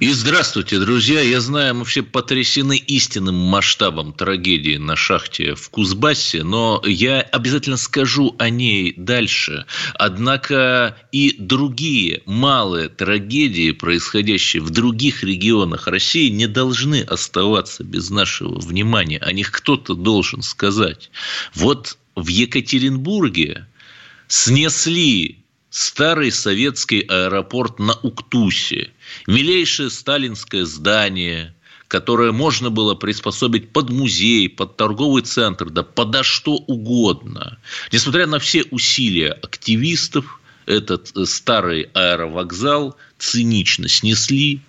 И здравствуйте, друзья. Я знаю, мы все потрясены истинным масштабом трагедии на шахте в Кузбассе, но я обязательно скажу о ней дальше. Однако и другие малые трагедии, происходящие в других регионах России, не должны оставаться без нашего внимания. О них кто-то должен сказать. Вот в Екатеринбурге снесли старый советский аэропорт на Уктусе, милейшее сталинское здание, которое можно было приспособить под музей, под торговый центр, да подо что угодно. Несмотря на все усилия активистов, этот э, старый аэровокзал цинично снесли.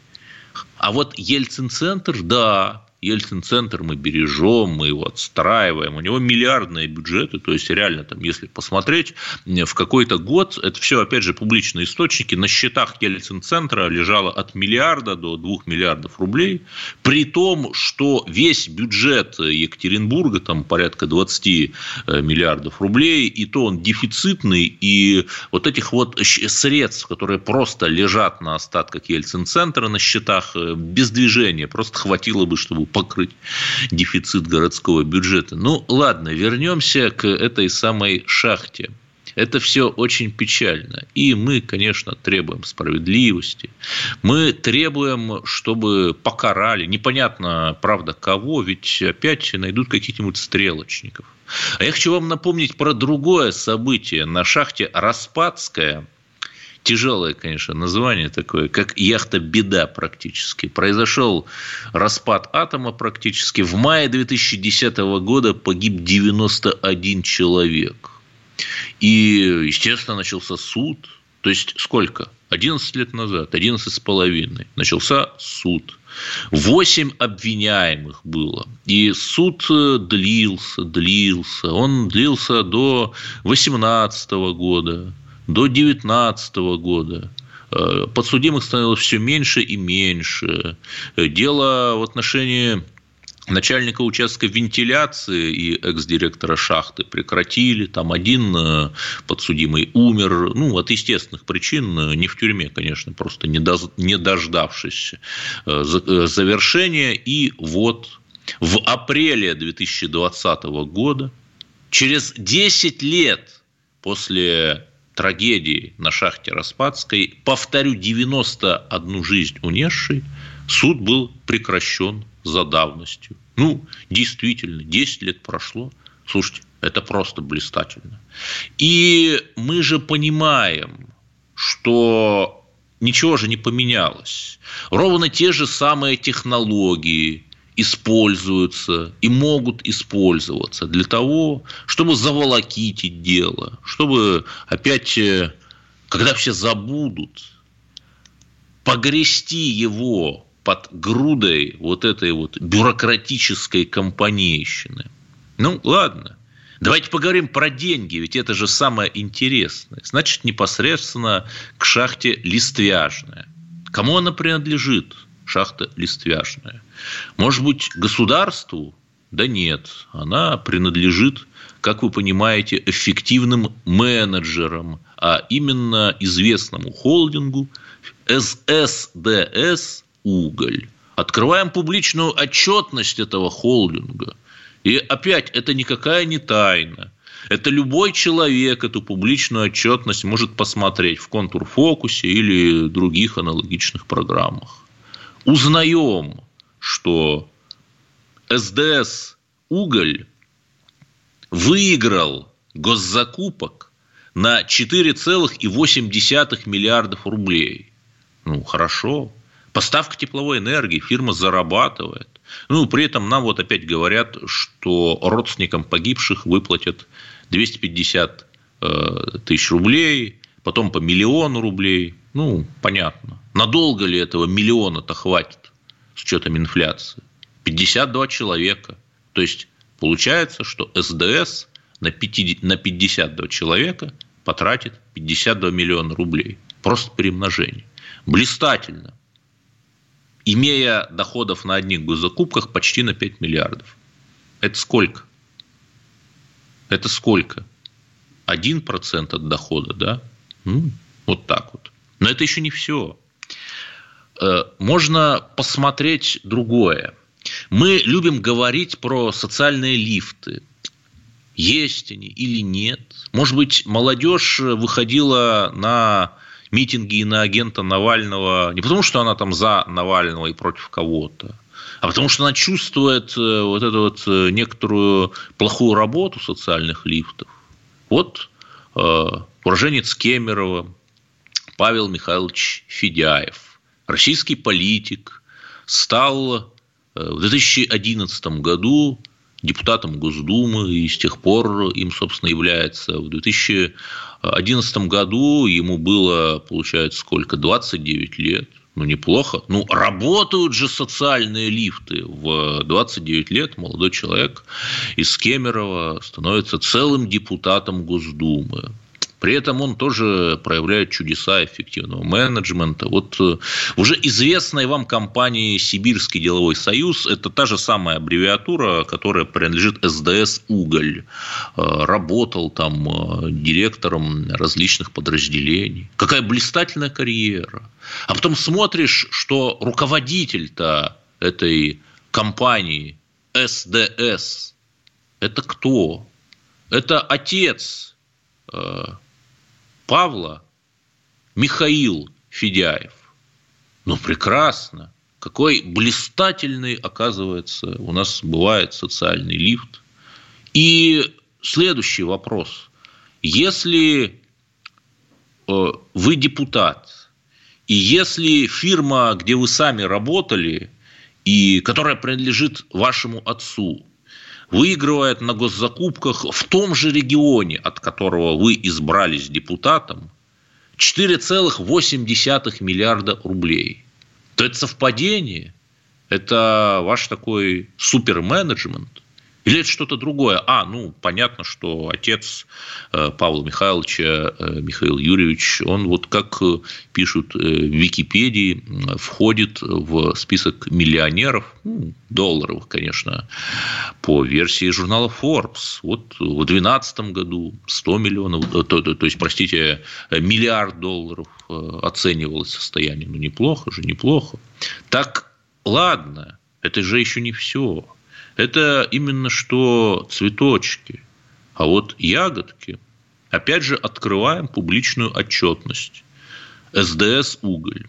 А вот Ельцин-центр, да, Ельцин-центр мы бережем, мы его отстраиваем. У него миллиардные бюджеты, то есть реально там, если посмотреть, в какой-то год, это все, опять же, публичные источники, на счетах Ельцин-центра лежало от миллиарда до двух миллиардов рублей, при том, что весь бюджет Екатеринбурга, там порядка 20 э, миллиардов рублей, и то он дефицитный, и вот этих вот средств, которые просто лежат на остатках Ельцин-центра на счетах, э, без движения, просто хватило бы, чтобы покрыть дефицит городского бюджета. Ну, ладно, вернемся к этой самой шахте. Это все очень печально. И мы, конечно, требуем справедливости. Мы требуем, чтобы покарали. Непонятно, правда, кого, ведь опять найдут каких-нибудь стрелочников. А я хочу вам напомнить про другое событие. На шахте Распадская – тяжелое, конечно, название такое, как яхта «Беда» практически. Произошел распад атома практически. В мае 2010 года погиб 91 человек. И, естественно, начался суд. То есть, сколько? 11 лет назад, 11 с половиной, начался суд. Восемь обвиняемых было. И суд э, длился, длился. Он длился до 2018 года до 2019 года э, подсудимых становилось все меньше и меньше. Дело в отношении начальника участка вентиляции и экс-директора шахты прекратили. Там один э, подсудимый умер, ну, от естественных причин, э, не в тюрьме, конечно, просто не дождавшись завершения. И вот в апреле 2020 года, через 10 лет после трагедии на шахте Распадской, повторю, 91 жизнь унесший, суд был прекращен за давностью. Ну, действительно, 10 лет прошло. Слушайте, это просто блистательно. И мы же понимаем, что ничего же не поменялось. Ровно те же самые технологии, используются и могут использоваться для того, чтобы заволокитить дело, чтобы опять, э, когда все забудут, погрести его под грудой вот этой вот бюрократической компанейщины. Ну, ладно. Давайте поговорим про деньги, ведь это же самое интересное. Значит, непосредственно к шахте Листвяжная. Кому она принадлежит? Шахта Листвяшная. Может быть, государству? Да нет, она принадлежит, как вы понимаете, эффективным менеджерам, а именно известному холдингу ССДС «Уголь». Открываем публичную отчетность этого холдинга. И опять, это никакая не тайна. Это любой человек эту публичную отчетность может посмотреть в контур-фокусе или других аналогичных программах узнаем, что СДС «Уголь» выиграл госзакупок на 4,8 миллиардов рублей. Ну, хорошо. Поставка тепловой энергии, фирма зарабатывает. Ну, при этом нам вот опять говорят, что родственникам погибших выплатят 250 э, тысяч рублей, потом по миллиону рублей. Ну, понятно. Надолго ли этого миллиона-то хватит с учетом инфляции? 52 человека. То есть, получается, что СДС на 52 человека потратит 52 миллиона рублей. Просто при умножении. Блистательно. имея доходов на одних госзакупках почти на 5 миллиардов. Это сколько? Это сколько? 1% от дохода, да? Ну, вот так вот. Но это еще не все. Э, можно посмотреть другое. Мы любим говорить про социальные лифты. Есть они или нет? Может быть, молодежь выходила на митинги и на агента Навального не потому, что она там за Навального и против кого-то, а потому что она чувствует э, вот эту вот э, некоторую плохую работу социальных лифтов. Вот уроженец Кемерово Павел Михайлович Федяев, российский политик, стал э, в 2011 году депутатом Госдумы и с тех пор им, собственно, является. В 2011 году ему было, получается, сколько? 29 лет. Ну, неплохо. Ну, работают же социальные лифты. В 29 лет молодой человек из Кемерово становится целым депутатом Госдумы. При этом он тоже проявляет чудеса эффективного менеджмента. Вот э, уже известная вам компания «Сибирский деловой союз» – это та же самая аббревиатура, которая принадлежит СДС «Уголь». Э, работал там э, директором различных подразделений. Какая блистательная карьера. А потом смотришь, что руководитель-то этой компании СДС – это кто? Это отец Павла Михаил Федяев. Ну, прекрасно. Какой блистательный, оказывается, у нас бывает социальный лифт. И следующий вопрос. Если э, вы депутат, и если фирма, где вы сами работали, и которая принадлежит вашему отцу, выигрывает на госзакупках в том же регионе, от которого вы избрались депутатом, 4,8 миллиарда рублей. То это совпадение, это ваш такой суперменеджмент – или это что-то другое? А, ну, понятно, что отец э, Павла Михайловича, э, Михаил Юрьевич, он вот как э, пишут в Википедии, входит в список миллионеров, ну, долларовых, конечно, по версии журнала Forbes. Вот в 2012 году 100 миллионов, то, то, то есть, простите, миллиард долларов оценивалось состояние. Ну, неплохо же, неплохо. Так, ладно, это же еще не все это именно что цветочки. А вот ягодки, опять же, открываем публичную отчетность. СДС «Уголь».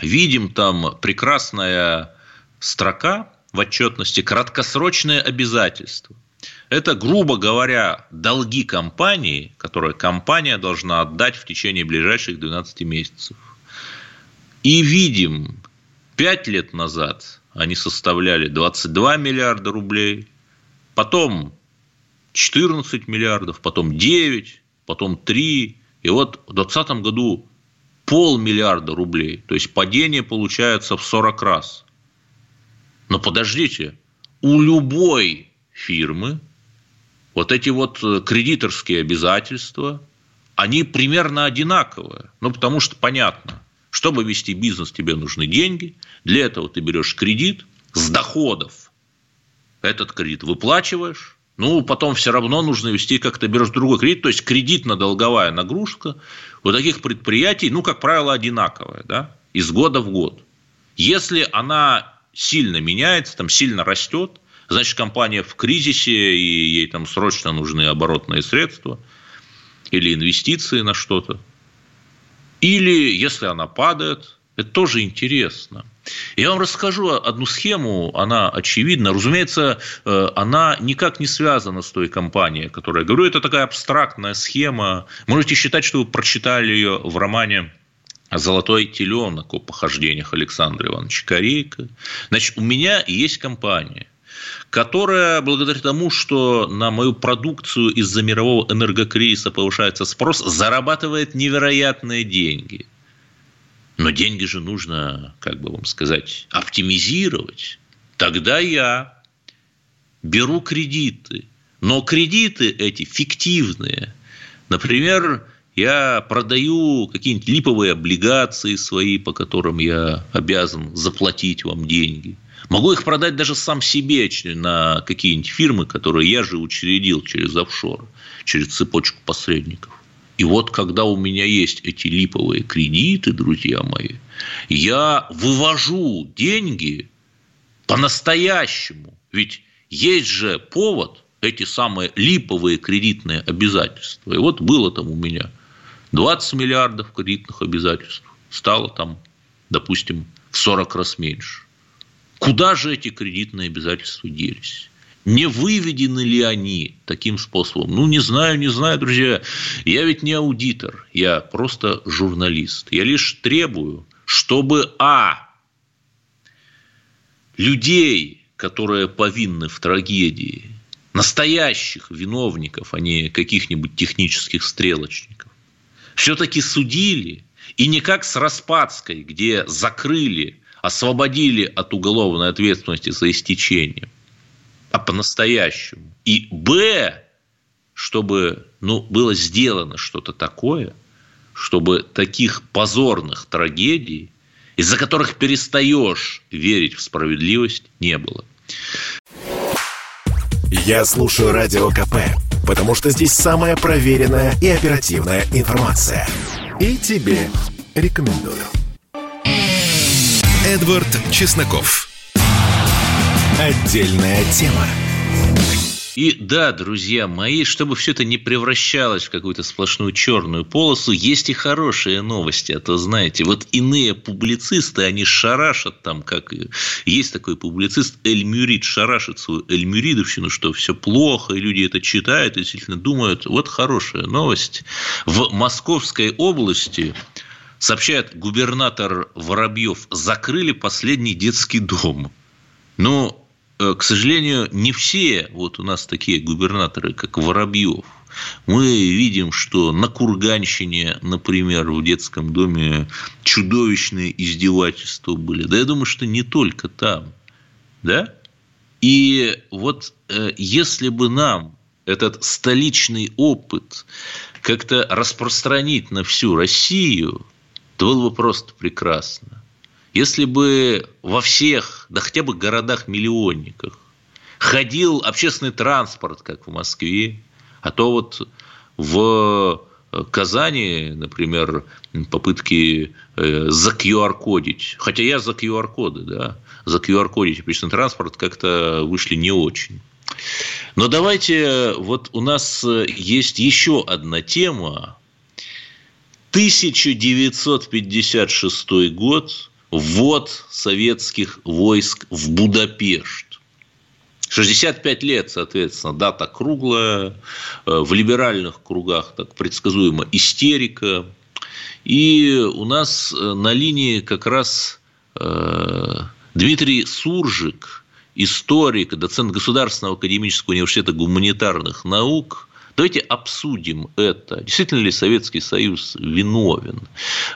Видим там прекрасная строка в отчетности «Краткосрочные обязательства». Это, грубо говоря, долги компании, которые компания должна отдать в течение ближайших 12 месяцев. И видим, 5 лет назад они составляли 22 миллиарда рублей, потом 14 миллиардов, потом 9, потом 3, и вот в 2020 году полмиллиарда рублей. То есть падение получается в 40 раз. Но подождите, у любой фирмы вот эти вот кредиторские обязательства, они примерно одинаковые. Ну, потому что понятно, чтобы вести бизнес, тебе нужны деньги. Для этого ты берешь кредит с доходов. Этот кредит выплачиваешь. Ну, потом все равно нужно вести как-то берешь другой кредит. То есть, кредитно-долговая нагрузка у таких предприятий, ну, как правило, одинаковая, да, из года в год. Если она сильно меняется, там сильно растет, значит, компания в кризисе, и ей там срочно нужны оборотные средства или инвестиции на что-то. Или если она падает, это тоже интересно. Я вам расскажу одну схему, она очевидна. Разумеется, э, она никак не связана с той компанией, о которой я говорю. Это такая абстрактная схема. Можете считать, что вы прочитали ее в романе «Золотой теленок» о похождениях Александра Ивановича Корейка. Значит, у меня есть компания которая благодаря тому, что на мою продукцию из-за мирового энергокризиса повышается спрос, зарабатывает невероятные деньги. Но деньги же нужно, как бы вам сказать, оптимизировать. Тогда я беру кредиты. Но кредиты эти фиктивные. Например, я продаю какие-нибудь липовые облигации свои, по которым я обязан заплатить вам деньги. Могу их продать даже сам себе на какие-нибудь фирмы, которые я же учредил через офшор, через цепочку посредников. И вот когда у меня есть эти липовые кредиты, друзья мои, я вывожу деньги по-настоящему. Ведь есть же повод эти самые липовые кредитные обязательства. И вот было там у меня 20 миллиардов кредитных обязательств. Стало там, допустим, в 40 раз меньше. Куда же эти кредитные обязательства делись? Не выведены ли они таким способом? Ну, не знаю, не знаю, друзья. Я ведь не аудитор, я просто журналист. Я лишь требую, чтобы, а, людей, которые повинны в трагедии, настоящих виновников, а не каких-нибудь технических стрелочников, все-таки судили, и не как с Распадской, где закрыли, освободили от уголовной ответственности за истечением, а по-настоящему. И Б, чтобы ну, было сделано что-то такое, чтобы таких позорных трагедий, из-за которых перестаешь верить в справедливость, не было. Я слушаю Радио КП, потому что здесь самая проверенная и оперативная информация. И тебе рекомендую. Эдвард Чесноков. Отдельная тема. И да, друзья мои, чтобы все это не превращалось в какую-то сплошную черную полосу, есть и хорошие новости. А то, знаете, вот иные публицисты, они шарашат там, как есть такой публицист Эльмюрид, шарашит свою Эльмюридовщину, что все плохо, и люди это читают, и действительно думают, вот хорошая новость. В Московской области сообщает губернатор Воробьев, закрыли последний детский дом. Но Э, к сожалению, не все вот у нас такие губернаторы, как Воробьев. Мы видим, что на Курганщине, например, в детском доме чудовищные издевательства были. Да я думаю, что не только там. Да? И вот э, если бы нам этот столичный опыт как-то распространить на всю Россию, то было бы просто прекрасно. Если бы во всех, да хотя бы городах-миллионниках ходил общественный транспорт, как в Москве, а то вот в Казани, например, попытки э, за QR-кодить, хотя я за QR-коды, да, за QR-кодить общественный транспорт как-то вышли не очень. Но давайте, вот у нас есть еще одна тема. 1956 год, ввод советских войск в Будапешт. 65 лет, соответственно, дата круглая, э, в либеральных кругах так предсказуемо истерика. И у нас э, на линии как раз э, Дмитрий Суржик, историк, доцент Государственного академического университета гуманитарных наук, Давайте обсудим это. Действительно ли Советский Союз виновен?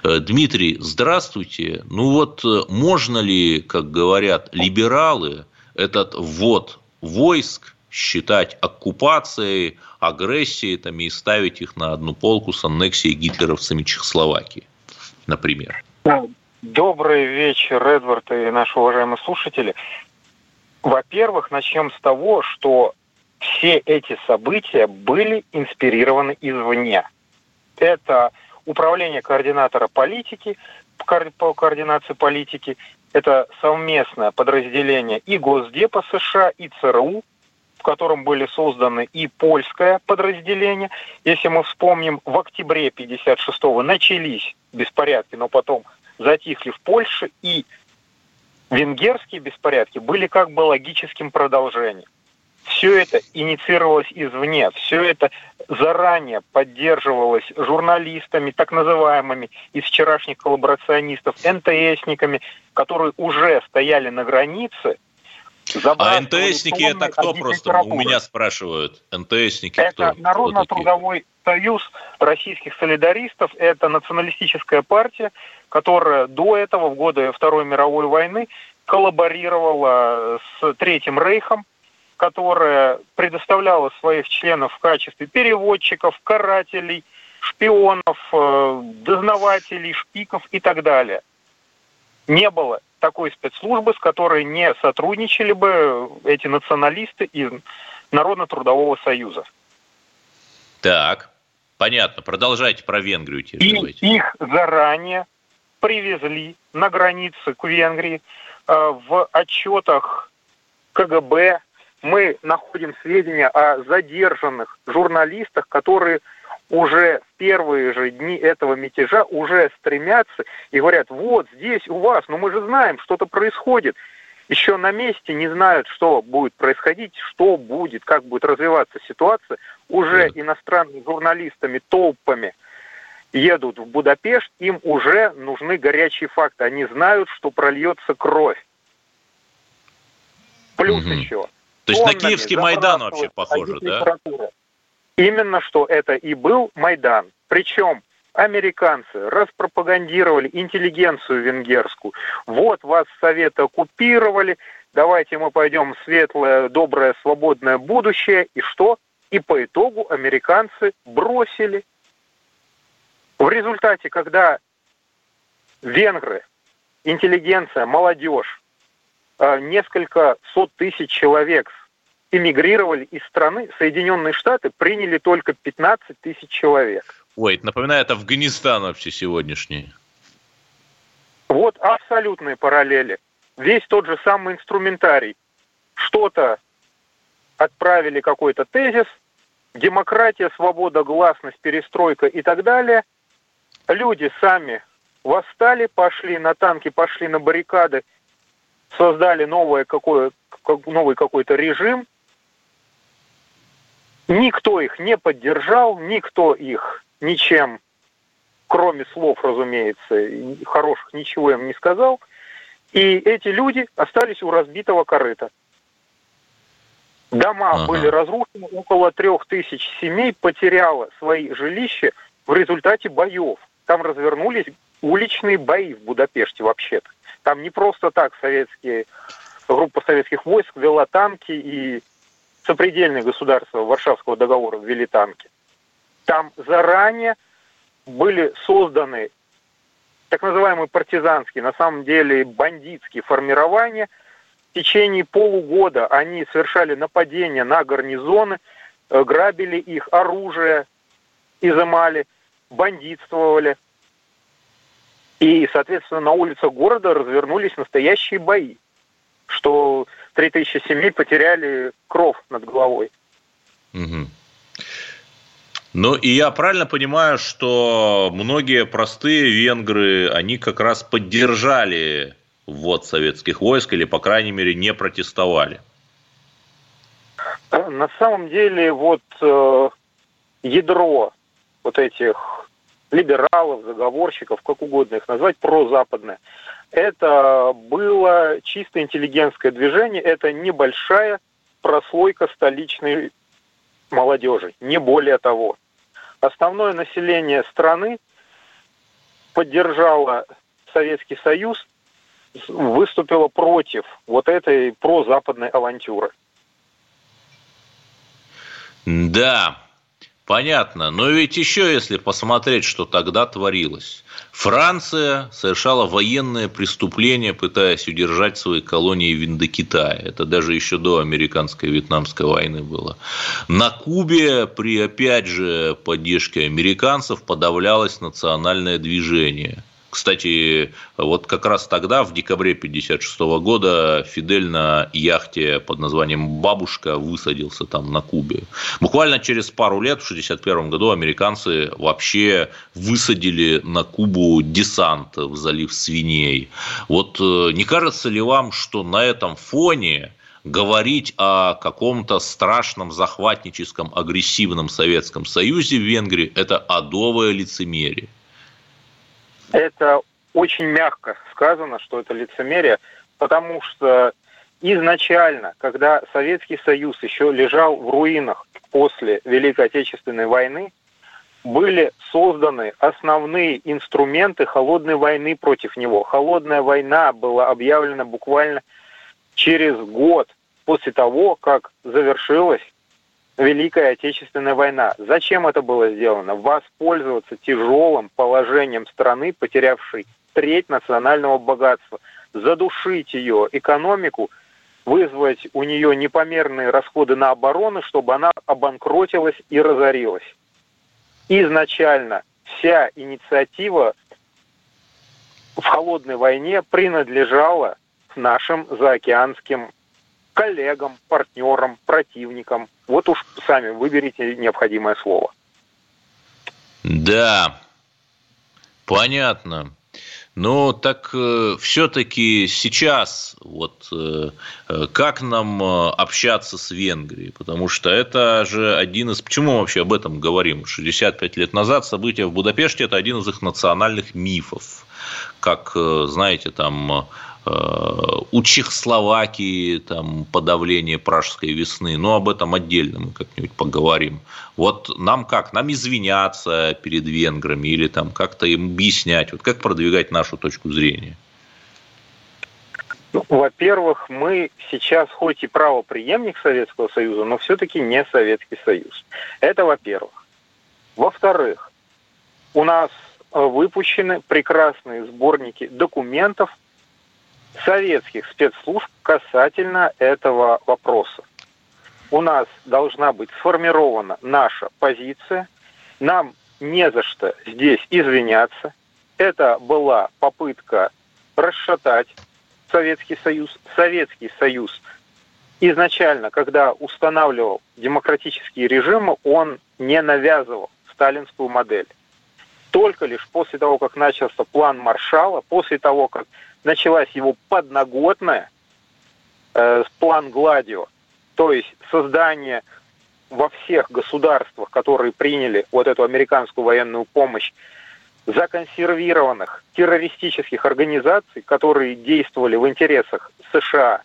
Э, Дмитрий, здравствуйте. Ну вот э, можно ли, как говорят либералы, этот ввод войск считать оккупацией, агрессией там, и ставить их на одну полку с аннексией гитлеровцами Чехословакии, например? Добрый вечер, Эдвард и наши уважаемые слушатели. Во-первых, начнем с того, что все эти события были инспирированы извне. Это управление координатора политики по координации политики, это совместное подразделение и Госдепа США, и ЦРУ, в котором были созданы и польское подразделение. Если мы вспомним, в октябре 56-го начались беспорядки, но потом затихли в Польше, и венгерские беспорядки были как бы логическим продолжением все это инициировалось извне, все это заранее поддерживалось журналистами, так называемыми из вчерашних коллаборационистов, НТСниками, которые уже стояли на границе. А НТСники это кто просто? У меня спрашивают. НТСники это кто? Народно-трудовой союз российских солидаристов. Это националистическая партия, которая до этого, в годы Второй мировой войны, коллаборировала с Третьим Рейхом, которая предоставляла своих членов в качестве переводчиков, карателей, шпионов, э, дознавателей, шпиков и так далее. Не было такой спецслужбы, с которой не сотрудничали бы эти националисты из Народно-трудового союза. Так, понятно. Продолжайте про Венгрию. Теперь, и их заранее привезли на границе к Венгрии. Э, в отчетах КГБ мы находим сведения о задержанных журналистах, которые уже в первые же дни этого мятежа уже стремятся и говорят, вот здесь у вас, но мы же знаем, что-то происходит. Еще на месте не знают, что будет происходить, что будет, как будет развиваться ситуация. Уже иностранными журналистами толпами едут в Будапешт, им уже нужны горячие факты. Они знают, что прольется кровь. Плюс mm-hmm. еще. То есть на Киевский Майдан вообще похоже, да? Именно что это и был Майдан. Причем американцы распропагандировали интеллигенцию венгерскую. Вот вас Советы оккупировали, давайте мы пойдем в светлое, доброе, свободное будущее. И что? И по итогу американцы бросили. В результате, когда венгры, интеллигенция, молодежь, э, несколько сот тысяч человек эмигрировали из страны, Соединенные Штаты приняли только 15 тысяч человек. Ой, это напоминает Афганистан вообще сегодняшний. Вот абсолютные параллели. Весь тот же самый инструментарий. Что-то отправили какой-то тезис, демократия, свобода, гласность, перестройка и так далее. Люди сами восстали, пошли на танки, пошли на баррикады, создали новое какое, новый какой-то режим – Никто их не поддержал, никто их ничем, кроме слов, разумеется, хороших ничего им не сказал. И эти люди остались у разбитого корыта. Дома ага. были разрушены, около трех тысяч семей потеряло свои жилища в результате боев. Там развернулись уличные бои в Будапеште вообще-то. Там не просто так советские, группа советских войск вела танки и сопредельные государства Варшавского договора ввели танки. Там заранее были созданы так называемые партизанские, на самом деле бандитские формирования. В течение полугода они совершали нападения на гарнизоны, э, грабили их, оружие изымали, бандитствовали. И, соответственно, на улицах города развернулись настоящие бои, что 3000 семей потеряли кров над головой. Угу. Ну, и я правильно понимаю, что многие простые венгры, они как раз поддержали ввод советских войск или, по крайней мере, не протестовали? На самом деле, вот э, ядро вот этих либералов, заговорщиков, как угодно их назвать, прозападное, это было чисто интеллигентское движение, это небольшая прослойка столичной молодежи, не более того. Основное население страны поддержало Советский Союз, выступило против вот этой прозападной авантюры. Да, Понятно. Но ведь еще, если посмотреть, что тогда творилось. Франция совершала военное преступление, пытаясь удержать свои колонии в Индокитае. Это даже еще до американской вьетнамской войны было. На Кубе при, опять же, поддержке американцев подавлялось национальное движение – кстати, вот как раз тогда, в декабре 1956 года, Фидель на яхте под названием «Бабушка» высадился там на Кубе. Буквально через пару лет, в 1961 году, американцы вообще высадили на Кубу десант в залив свиней. Вот э, не кажется ли вам, что на этом фоне говорить о каком-то страшном захватническом агрессивном Советском Союзе в Венгрии – это адовое лицемерие? Это очень мягко сказано, что это лицемерие, потому что изначально, когда Советский Союз еще лежал в руинах после Великой Отечественной войны, были созданы основные инструменты холодной войны против него. Холодная война была объявлена буквально через год после того, как завершилась Великая Отечественная война. Зачем это было сделано? Воспользоваться тяжелым положением страны, потерявшей треть национального богатства, задушить ее экономику, вызвать у нее непомерные расходы на оборону, чтобы она обанкротилась и разорилась. Изначально вся инициатива в холодной войне принадлежала нашим заокеанским коллегам, партнерам, противникам. Вот уж сами выберите необходимое слово. Да, понятно. Но так э, все-таки сейчас вот э, э, как нам э, общаться с Венгрией? Потому что это же один из... Почему мы вообще об этом говорим? 65 лет назад события в Будапеште – это один из их национальных мифов. Как, э, знаете, там у Чехословакии там, подавление пражской весны, но об этом отдельно мы как-нибудь поговорим. Вот нам как? Нам извиняться перед венграми или там как-то им объяснять? Вот как продвигать нашу точку зрения? Ну, во-первых, мы сейчас хоть и правоприемник Советского Союза, но все-таки не Советский Союз. Это во-первых. Во-вторых, у нас э, выпущены прекрасные сборники документов советских спецслужб касательно этого вопроса. У нас должна быть сформирована наша позиция. Нам не за что здесь извиняться. Это была попытка расшатать Советский Союз. Советский Союз изначально, когда устанавливал демократические режимы, он не навязывал сталинскую модель. Только лишь после того, как начался план Маршала, после того, как началась его подноготная, э, план Гладио, то есть создание во всех государствах, которые приняли вот эту американскую военную помощь, законсервированных террористических организаций, которые действовали в интересах США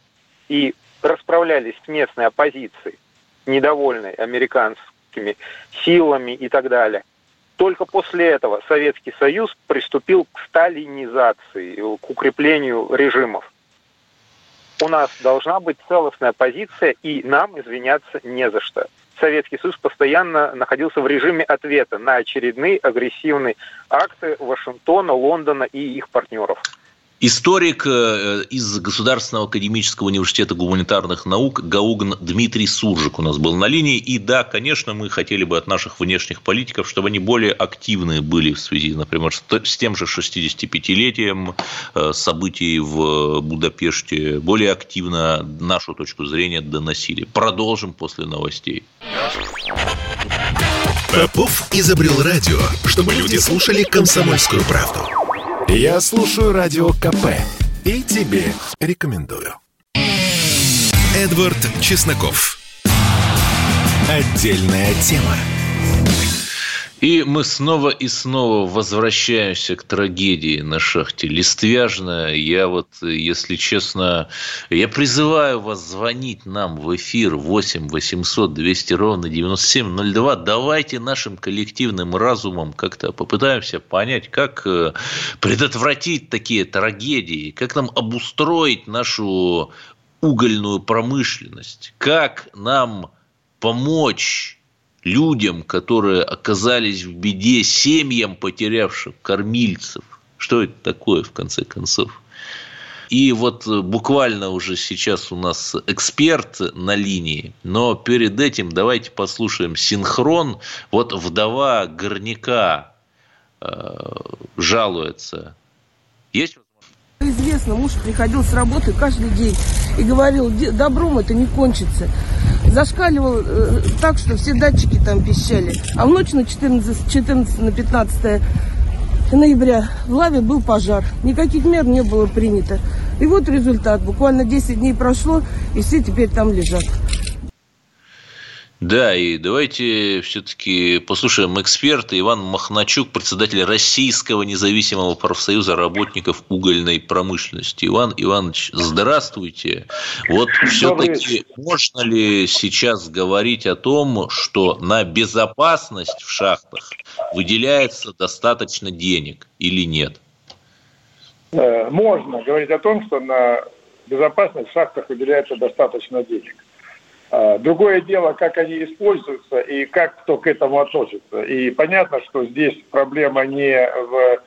и расправлялись с местной оппозицией, недовольной американскими силами и так далее – только после этого Советский Союз приступил к сталинизации, к укреплению режимов. У нас должна быть целостная позиция, и нам извиняться не за что. Советский Союз постоянно находился в режиме ответа на очередные агрессивные акты Вашингтона, Лондона и их партнеров. Историк э, из Государственного академического университета гуманитарных наук Гаугн Дмитрий Суржик у нас был на линии. И да, конечно, мы хотели бы от наших внешних политиков, чтобы они более активные были в связи, например, с тем же 65-летием э, событий в Будапеште, более активно нашу точку зрения доносили. Продолжим после новостей. Попов изобрел радио, чтобы люди слушали комсомольскую правду. Я слушаю радио КП и тебе рекомендую. Эдвард Чесноков. Отдельная тема. И мы снова и снова возвращаемся к трагедии на шахте Листвяжная. Я вот, если честно, я призываю вас звонить нам в эфир 8 800 200 ровно 9702. Давайте нашим коллективным разумом как-то попытаемся понять, как э, предотвратить такие трагедии, как нам обустроить нашу угольную промышленность, как нам помочь людям, которые оказались в беде, семьям, потерявшим кормильцев. Что это такое, в конце концов? И вот буквально уже сейчас у нас эксперт на линии, но перед этим давайте послушаем синхрон. Вот вдова горняка э, жалуется. Есть Известно, муж приходил с работы каждый день и говорил, добром это не кончится. Зашкаливал э, так, что все датчики там пищали. А в ночь на 14, 14 на 15 ноября в Лаве был пожар. Никаких мер не было принято. И вот результат. Буквально 10 дней прошло, и все теперь там лежат. Да, и давайте все-таки послушаем эксперта Иван Махначук, председатель Российского независимого профсоюза работников угольной промышленности. Иван Иванович, здравствуйте. Вот все-таки можно ли сейчас говорить о том, что на безопасность в шахтах выделяется достаточно денег или нет? Э, можно говорить о том, что на безопасность в шахтах выделяется достаточно денег. А, другое дело, как они используются и как кто к этому относится. И понятно, что здесь проблема не в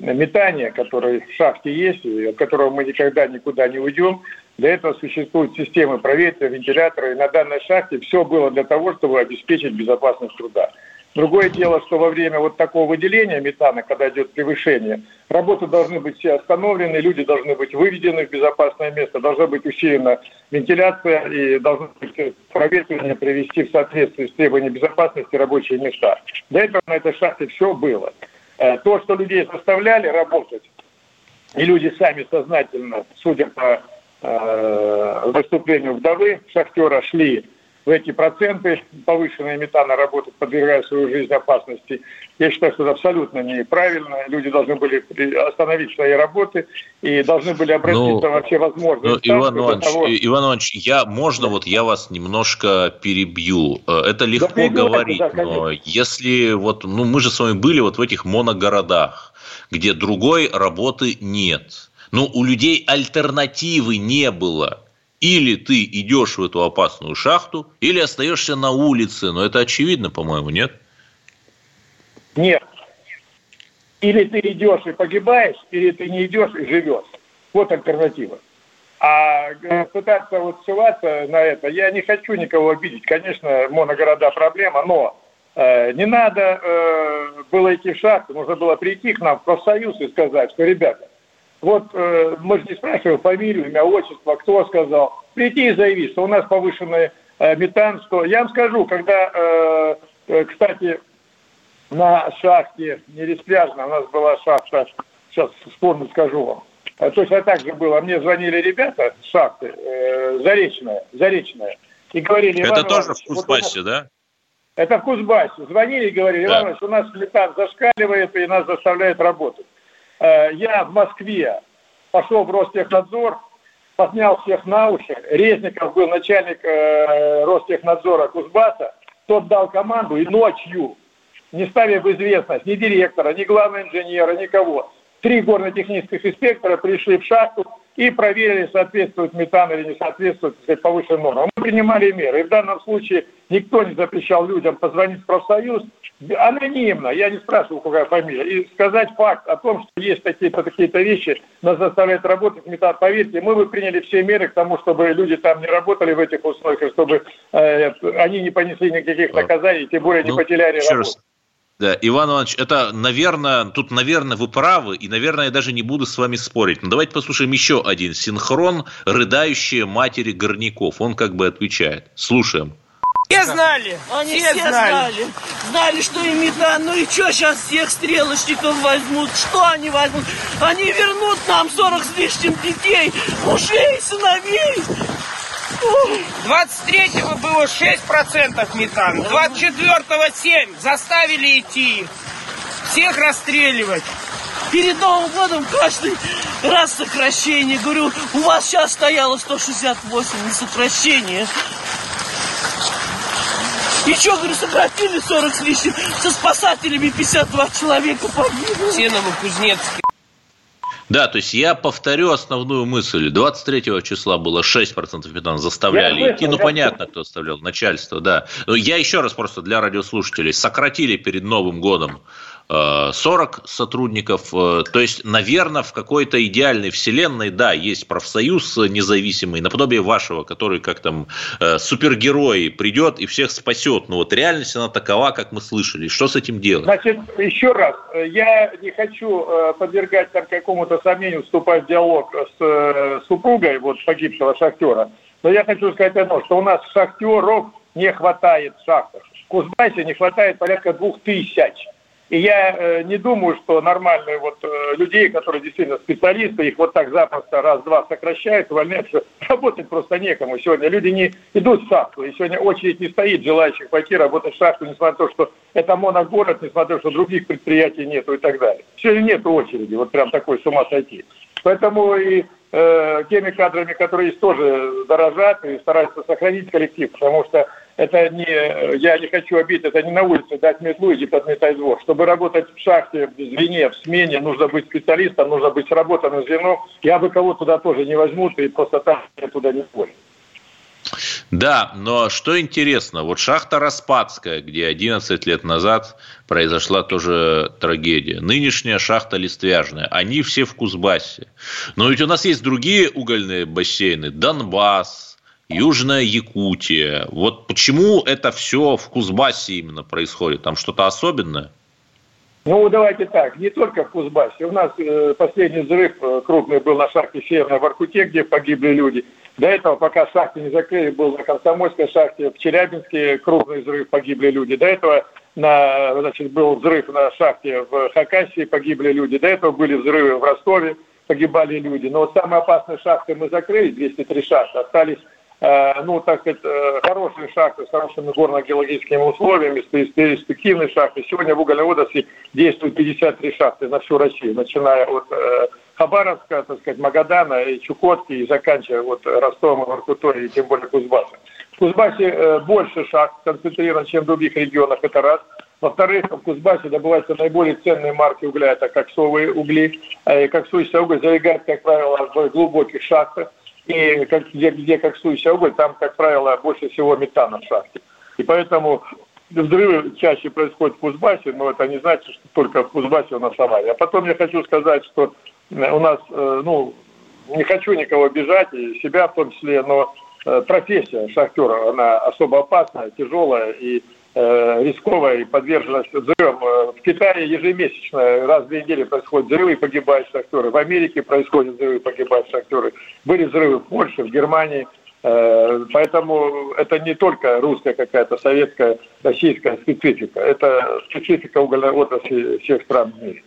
метании, которое в шахте есть, и от которого мы никогда никуда не уйдем. Для этого существуют системы проветрия, вентиляторы. И на данной шахте все было для того, чтобы обеспечить безопасность труда. Другое дело, что во время вот такого выделения метана, когда идет превышение, работы должны быть все остановлены, люди должны быть выведены в безопасное место, должна быть усилена вентиляция и должно быть проветривание привести в соответствие с требованиями безопасности рабочие места. Для этого на этой шахте все было. Э, то, что людей заставляли работать, и люди сами сознательно, судя по э, выступлению вдовы шахтера, шли в эти проценты повышенные метана работают, подвергая свою жизнь опасности. Я считаю, что это абсолютно неправильно. Люди должны были остановить свои работы и должны были обратиться ну, вообще возможно. Ну, Иван Иванович, того... Иван Иванович, я, можно вот я вас немножко перебью? Э, это легко да, говорить, да, но если вот, ну мы же с вами были вот в этих моногородах, где другой работы нет. Ну, у людей альтернативы не было. Или ты идешь в эту опасную шахту, или остаешься на улице. Но это очевидно, по-моему, нет? Нет. Или ты идешь и погибаешь, или ты не идешь и живешь. Вот альтернатива. А э, пытаться вот ссылаться на это, я не хочу никого обидеть. Конечно, моногорода проблема, но э, не надо э, было идти в шахту, нужно было прийти к нам в профсоюз и сказать, что, ребята, вот э, мы же не спрашиваем фамилию, имя, отчество, кто сказал. Прийти и заявить, что у нас повышенный э, метан, что... Я вам скажу, когда, э, э, кстати, на шахте Нереспляжна, у нас была шахта, сейчас вспомню, скажу вам, э, точно так же было. Мне звонили ребята с шахты, э, Заречная, Заречная, и говорили... Это Иван тоже Иванович, в Кузбассе, вот да? Это в Кузбассе. Звонили и говорили, да. Иван Иванович, у нас метан зашкаливает и нас заставляет работать. Э, я в Москве пошел в Ростехнадзор, поднял всех на уши. Резников был начальник э, Ростехнадзора Кузбасса. Тот дал команду и ночью, не ставя в известность ни директора, ни главного инженера, никого, три горно-технических инспектора пришли в шахту, и проверили, соответствует метан или не соответствует сказать, повышенным нормам. Мы принимали меры. И в данном случае никто не запрещал людям позвонить в профсоюз анонимно, я не спрашивал, какая фамилия, и сказать факт о том, что есть такие-то такие-то вещи, нас заставляют работать метан. Поверьте, мы бы приняли все меры к тому, чтобы люди там не работали в этих условиях, чтобы э, они не понесли никаких наказаний, тем более не ну, потеряли работу. Раз. Да, Иван Иванович, это, наверное, тут, наверное, вы правы, и, наверное, я даже не буду с вами спорить. Но давайте послушаем еще один синхрон «Рыдающие матери горняков». Он как бы отвечает. Слушаем. Все знали, Они все, все знали. знали. Знали, что им метан. Ну и что сейчас всех стрелочников возьмут? Что они возьмут? Они вернут нам 40 с лишним детей, мужей, сыновей. 23-го было 6% метана, 24-го 7. Заставили идти Всех расстреливать. Перед Новым годом каждый раз сокращение. Говорю, у вас сейчас стояло 168 на сокращение. Что, говорю, сократили 40 с лишним, со спасателями 52 человека погибли. Все Новокузнецкие. Да, то есть я повторю основную мысль. 23 числа было 6% метана заставляли я идти. Ну, понятно, кто оставлял. Начальство, да. Но я еще раз просто для радиослушателей. Сократили перед Новым годом 40 сотрудников. Э, то есть, наверное, в какой-то идеальной вселенной, да, есть профсоюз независимый, наподобие вашего, который как там э, супергерой придет и всех спасет. Но вот реальность она такова, как мы слышали. Что с этим делать? Значит, еще раз, я не хочу э, подвергать там какому-то сомнению, вступать в диалог с супругой вот погибшего шахтера. Но я хочу сказать одно, что у нас шахтеров не хватает в. В Кузбассе не хватает порядка двух тысяч. И я э, не думаю, что нормальные вот э, людей, которые действительно специалисты, их вот так запросто раз-два сокращают, увольняются, работать просто некому. Сегодня люди не идут в шахту, и сегодня очередь не стоит желающих пойти работать в шахту, несмотря на то, что это моногород, несмотря на то, что других предприятий нету и так далее. Сегодня нет очереди, вот прям такой с ума сойти. Поэтому и э, теми кадрами, которые есть, тоже дорожат и стараются сохранить коллектив, потому что это не, я не хочу обидеть, это не на улице дать метлу и подметать двор. Чтобы работать в шахте, в звене, в смене, нужно быть специалистом, нужно быть сработанным звеном. Я бы кого туда тоже не возьму, и просто так я туда не понял. Да, но что интересно, вот шахта Распадская, где 11 лет назад произошла тоже трагедия. Нынешняя шахта Листвяжная, они все в Кузбассе. Но ведь у нас есть другие угольные бассейны, Донбасс, Южная Якутия. Вот почему это все в Кузбассе именно происходит? Там что-то особенное? Ну, давайте так, не только в Кузбассе. У нас э, последний взрыв э, крупный был на шахте Северной в Аркуте, где погибли люди. До этого, пока шахты не закрыли, был на Комсомольской шахте, в Челябинске крупный взрыв, погибли люди. До этого на, значит, был взрыв на шахте в Хакасии, погибли люди. До этого были взрывы в Ростове, погибали люди. Но вот самые опасные шахты мы закрыли, 203 шахты, остались ну, так сказать, э, хорошие шахты с хорошими горно-геологическими условиями, с перспективные шахты. Сегодня в угольной отрасли действуют 53 шахты на всю Россию, начиная от э, Хабаровска, так сказать, Магадана и Чукотки, и заканчивая вот Ростовом, Воркутой и тем более Кузбассом. В Кузбассе больше шахт концентрирован, чем в других регионах, это раз. Во-вторых, в Кузбассе добываются наиболее ценные марки угля, это коксовые угли. И коксующийся уголь залегает, как правило, в глубоких шахтах и как, где, где коксующий уголь, там, как правило, больше всего метана в шахте. И поэтому взрывы чаще происходят в Кузбассе, но это не значит, что только в Кузбассе у нас авария. А потом я хочу сказать, что у нас, э, ну, не хочу никого обижать, и себя в том числе, но э, профессия шахтера, она особо опасная, тяжелая, и Э, рисковая и подверженность взрывам. Э, в Китае ежемесячно, раз в две недели происходят взрывы и погибают шахтеры. В Америке происходят взрывы и погибают шахтеры. Были взрывы в Польше, в Германии. Э, поэтому это не только русская какая-то советская, российская специфика. Это специфика угольной отрасли всех стран в мире.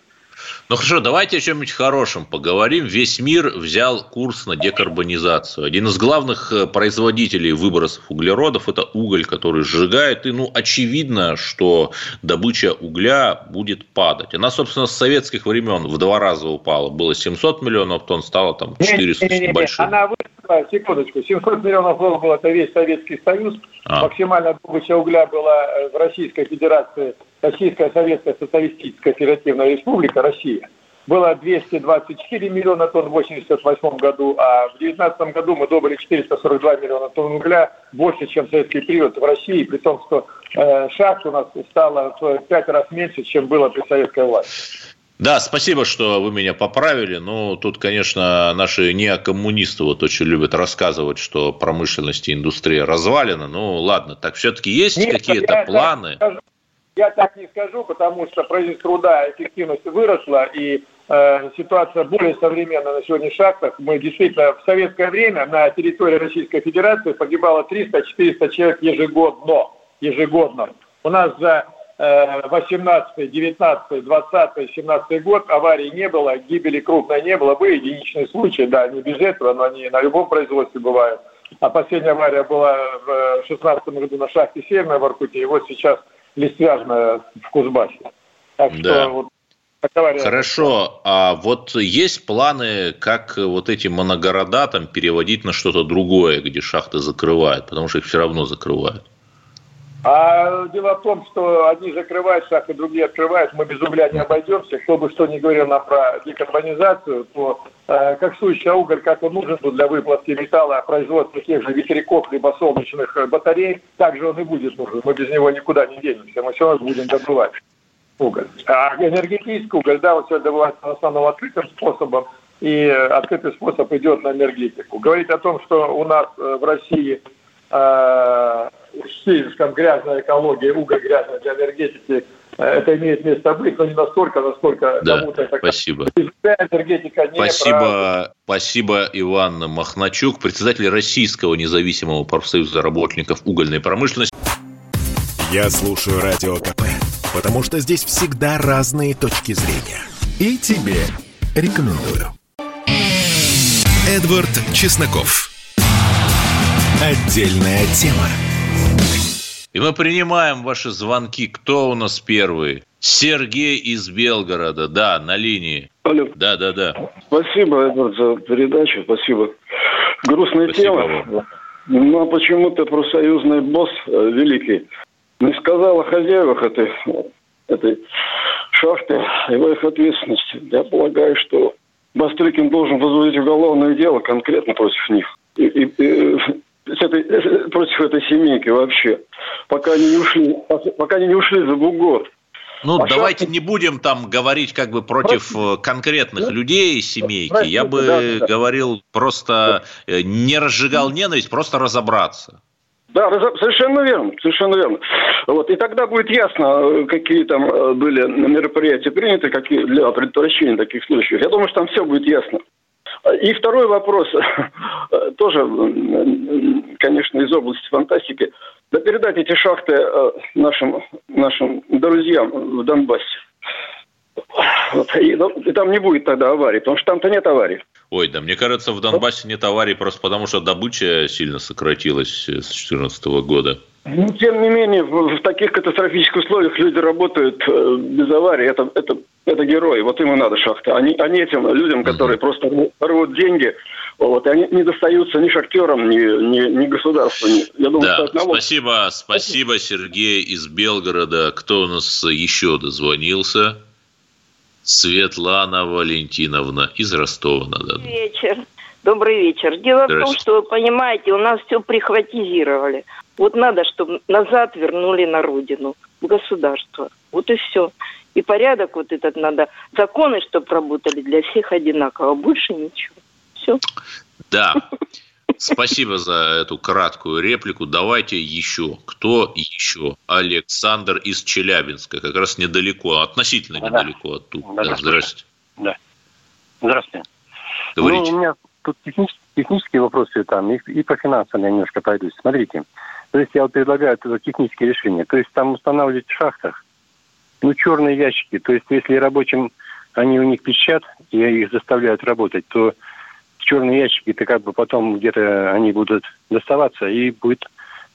Ну хорошо, давайте о чем-нибудь хорошем поговорим. Весь мир взял курс на декарбонизацию. Один из главных э, производителей выбросов углеродов – это уголь, который сжигает. И, ну, очевидно, что добыча угля будет падать. Она, собственно, с советских времен в два раза упала. Было 700 миллионов тонн, стало там 400 не, не, не, не. с небольшим. Она выросла, секундочку, 700 миллионов долларов был это весь Советский Союз. А. Максимальная добыча угля была э, в Российской Федерации – Российская Советская Социалистическая Федеративная Республика, Россия, было 224 миллиона тонн в 1988 году, а в 2019 году мы добыли 442 миллиона тонн угля, больше, чем советский период в России, при том, что э, шахт у нас стало в пять раз меньше, чем было при советской власти. Да, спасибо, что вы меня поправили. Ну, тут, конечно, наши неокоммунисты вот очень любят рассказывать, что промышленность и индустрия развалена. Ну, ладно, так все-таки есть какие-то планы? Я, я так не скажу, потому что производительность труда, эффективность выросла, и э, ситуация более современная на сегодня в шахтах. Мы действительно в советское время на территории Российской Федерации погибало 300-400 человек ежегодно. Ежегодно. У нас за 18, 19, 20, 17 год аварий не было, гибели крупной не было. Были единичные случаи, да, не без этого, но они на любом производстве бывают. А последняя авария была в 16 году на шахте Северной в Аркуте, и вот сейчас Листвяжная в Кузбассе. Так что да. вот Хорошо, а вот есть планы, как вот эти моногорода там переводить на что-то другое, где шахты закрывают, потому что их все равно закрывают? А дело в том, что одни закрывают шахты, другие открывают. Мы без угля не обойдемся. Кто бы что ни говорил нам про декарбонизацию, то э, как сущий уголь, как он нужен был для выплавки металла, производства тех же ветряков либо солнечных батарей, также он и будет нужен. Мы без него никуда не денемся. Мы все равно будем добывать уголь. А энергетический уголь, да, вот все добывается в основном открытым способом, и открытый способ идет на энергетику. Говорить о том, что у нас э, в России э, слишком грязная экология, уголь грязная для энергетики, э, это имеет место быть, но не настолько, насколько да, кому-то это спасибо. энергетика не спасибо, про... спасибо, Иван Махначук, председатель Российского независимого профсоюза работников угольной промышленности. Я слушаю Радио КП, потому что здесь всегда разные точки зрения. И тебе рекомендую. Эдвард Чесноков. Отдельная тема. И мы принимаем ваши звонки. Кто у нас первый? Сергей из Белгорода. Да, на линии. Алло. Да, да, да. Спасибо, Эдвард, за передачу. Спасибо. Грустная Спасибо тема. Вам. Но почему-то профсоюзный босс э, великий не сказал о хозяевах этой, этой шахты и в их ответственности. Я полагаю, что Бастрыкин должен возбудить уголовное дело конкретно против них. И, и, и с этой, против этой семейки вообще, пока они не ушли, пока они не ушли за бугор. Ну, а давайте шахты... не будем там говорить как бы против Простите. Э, конкретных да? людей семейки. Простите, Я бы да, да. говорил просто да. Э, не разжигал ненависть, просто разобраться. Да, совершенно верно, совершенно верно. Вот, и тогда будет ясно, какие там были мероприятия приняты какие, для предотвращения таких случаев. Я думаю, что там все будет ясно. И второй вопрос, тоже, конечно, из области фантастики. Да передать эти шахты э, нашим, нашим друзьям в Донбассе. Ну, и там не будет тогда аварий, потому что там-то нет аварий. Ой, да мне кажется, в Донбассе нет аварий просто потому, что добыча сильно сократилась с 2014 года. Ну, тем не менее, в, в таких катастрофических условиях люди работают э, без аварии. Это, это, это герои. Вот им и надо шахты. Они, они этим людям, которые просто рвут деньги, вот, и они не достаются ни шахтерам, ни, ни, ни государству. Ни, я думаю, да, что спасибо, спасибо, Сергей из Белгорода. Кто у нас еще дозвонился? Светлана Валентиновна из Ростова-на-Дону. Добрый вечер. Добрый вечер. Дело в том, что, вы понимаете, у нас все прихватизировали. Вот надо, чтобы назад вернули на родину, в государство. Вот и все. И порядок вот этот надо, законы, чтобы работали для всех одинаково. Больше ничего. Все. Да. Спасибо за эту краткую реплику. Давайте еще. Кто еще? Александр из Челябинска. Как раз недалеко, относительно да. недалеко оттуда. Да, да, здравствуйте. Да. Здравствуйте. Говорите. Ну, у меня тут технические, технические вопросы там, и, и по финансам я немножко пройдусь. Смотрите, то есть я вот предлагаю это технические решения. То есть там устанавливать в шахтах, ну, черные ящики. То есть если рабочим они у них пищат, и их заставляют работать, то черные ящики, это как бы потом где-то они будут доставаться, и будет,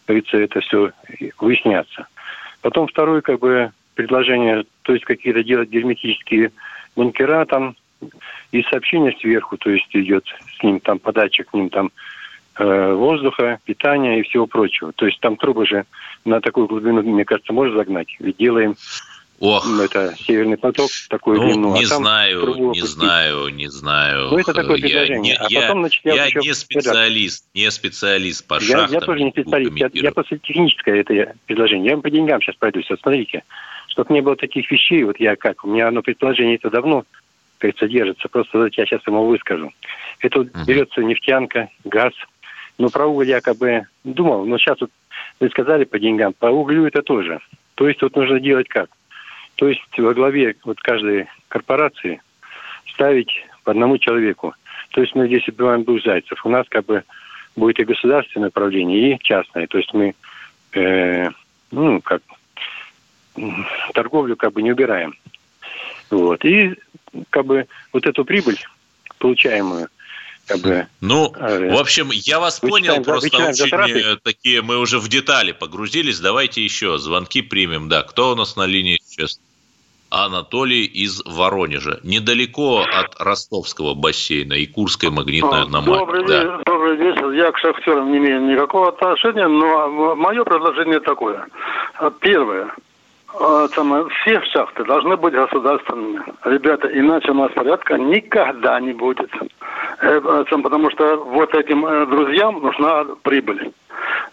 говорится, это все выясняться. Потом второе, как бы, предложение, то есть какие-то делать герметические бункера там, и сообщение сверху, то есть идет с ним там подача к ним там воздуха, питания и всего прочего. То есть там трубы же на такую глубину, мне кажется, можно загнать. Ведь делаем Ох. Это Северный поток, такой ну, длину. Не а знаю, не опустить. знаю, не знаю. Ну, это такое предложение. Я, а потом, значит, я, я не специалист, не специалист по я, шахтам. Я тоже не специалист, я, я просто техническое это предложение. Я по деньгам сейчас пройдусь. Вот смотрите, чтобы не было таких вещей, вот я как, у меня одно предположение это давно, как держится, просто я сейчас ему выскажу. Это вот uh-huh. берется нефтянка, газ, ну, про уголь я как думал, но сейчас вот вы сказали по деньгам, по углю это тоже. То есть вот нужно делать как? То есть во главе вот каждой корпорации ставить по одному человеку. То есть мы здесь убиваем двух зайцев. У нас как бы будет и государственное управление, и частное. То есть мы, э, ну, как торговлю как бы не убираем. Вот. И как бы вот эту прибыль, получаемую, бы... Ну, э, в общем, я вас понял, просто очень затраты. такие, мы уже в детали погрузились. Давайте еще звонки примем. Да, кто у нас на линии сейчас? Анатолий из Воронежа. Недалеко от ростовского бассейна и Курской магнитной аномалии. Добрый, да. вечер, добрый вечер. Я к шахтерам не имею никакого отношения, но мое предложение такое. Первое. А, все шахты должны быть государственными. Ребята, иначе у нас порядка никогда не будет. Э, потому что вот этим э, друзьям нужна прибыль.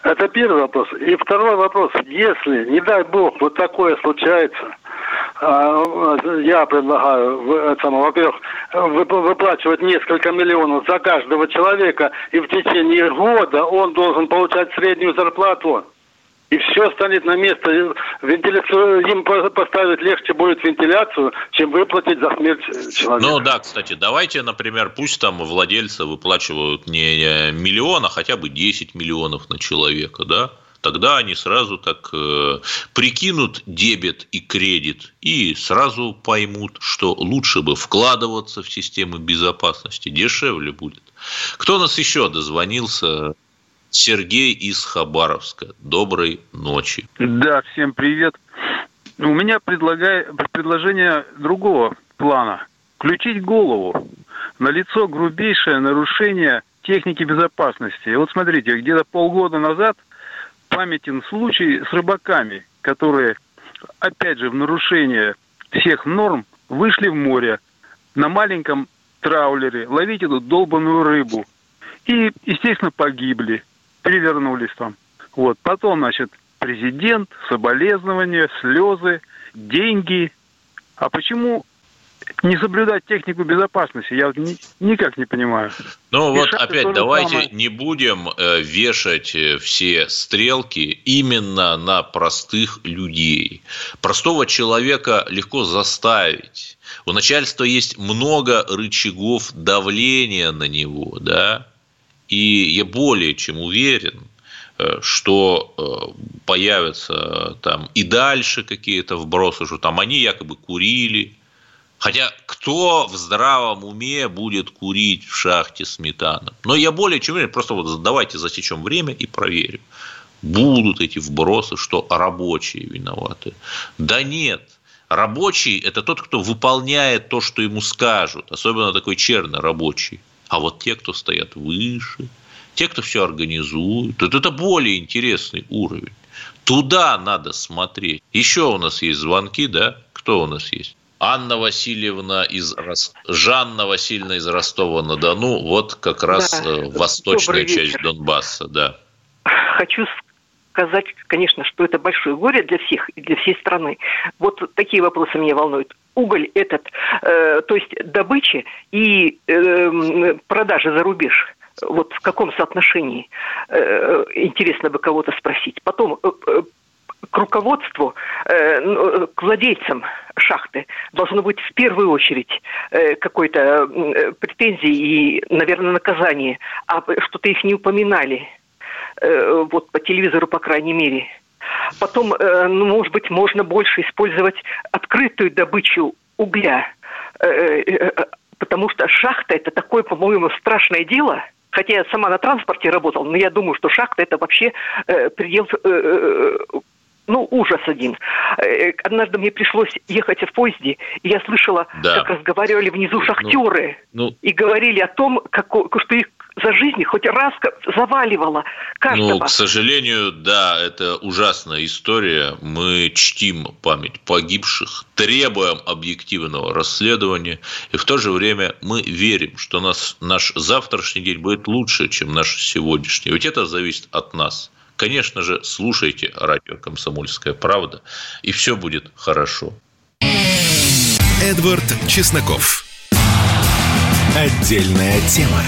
Это первый вопрос. И второй вопрос. Если, не дай бог, вот такое случается, я предлагаю, во-первых, выплачивать несколько миллионов за каждого человека, и в течение года он должен получать среднюю зарплату и все станет на место. Вентиляцию, им поставить легче будет вентиляцию, чем выплатить за смерть человека. Ну да, кстати, давайте, например, пусть там владельцы выплачивают не миллион, а хотя бы 10 миллионов на человека, да? Тогда они сразу так э, прикинут дебет и кредит и сразу поймут, что лучше бы вкладываться в системы безопасности, дешевле будет. Кто у нас еще дозвонился? Сергей из Хабаровска. Доброй ночи. Да, всем привет. У меня предложение другого плана. Включить голову. На лицо грубейшее нарушение техники безопасности. Вот смотрите, где-то полгода назад памятен случай с рыбаками, которые, опять же, в нарушение всех норм вышли в море на маленьком траулере ловить эту долбанную рыбу. И, естественно, погибли. Перевернулись там. Вот. Потом, значит, президент, соболезнования, слезы, деньги. А почему не соблюдать технику безопасности? Я вот ни, никак не понимаю. Ну вот опять давайте самое. не будем э, вешать э, все стрелки именно на простых людей. Простого человека легко заставить. У начальства есть много рычагов давления на него, да, и я более чем уверен, Э, что э, появятся там и дальше какие-то вбросы, что там они якобы курили. Хотя кто в здравом уме будет курить в шахте сметана? Но я более чем уверен, просто вот давайте засечем время и проверим. Будут эти вбросы, что рабочие виноваты. Да нет, рабочий – это тот, кто выполняет то, что ему скажут, особенно такой черный рабочий. А вот те, кто стоят выше – те, кто все организует. Вот это более интересный уровень. Туда надо смотреть. Еще у нас есть звонки, да? Кто у нас есть? Анна Васильевна из Жанна Васильевна из Ростова-на-Дону. Вот как раз да. Э, восточная часть Донбасса, да. Хочу сказать, конечно, что это большое горе для всех и для всей страны. Вот такие вопросы меня волнуют. Уголь этот, э, то есть добыча и э, продажа за рубеж – вот в каком соотношении, э, интересно бы кого-то спросить. Потом э, э, к руководству, ну, к владельцам шахты должно быть в первую очередь какой-то претензии и, наверное, наказание. А что-то их не упоминали. Вот по телевизору, по крайней мере. Потом, ну, может быть, можно больше использовать открытую добычу угля. Потому что шахта – это такое, по-моему, страшное дело – Хотя я сама на транспорте работала, но я думаю, что шахта это вообще э, предел э, э, ну, ужас один. Э, однажды мне пришлось ехать в поезде, и я слышала, да. как разговаривали внизу ну, шахтеры, ну, ну, и говорили о том, как, что их за жизнь хоть раз заваливало каждого. Ну, к сожалению, да, это ужасная история. Мы чтим память погибших, требуем объективного расследования, и в то же время мы верим, что нас, наш завтрашний день будет лучше, чем наш сегодняшний. Ведь это зависит от нас. Конечно же, слушайте радио «Комсомольская правда», и все будет хорошо. Эдвард Чесноков. Отдельная тема.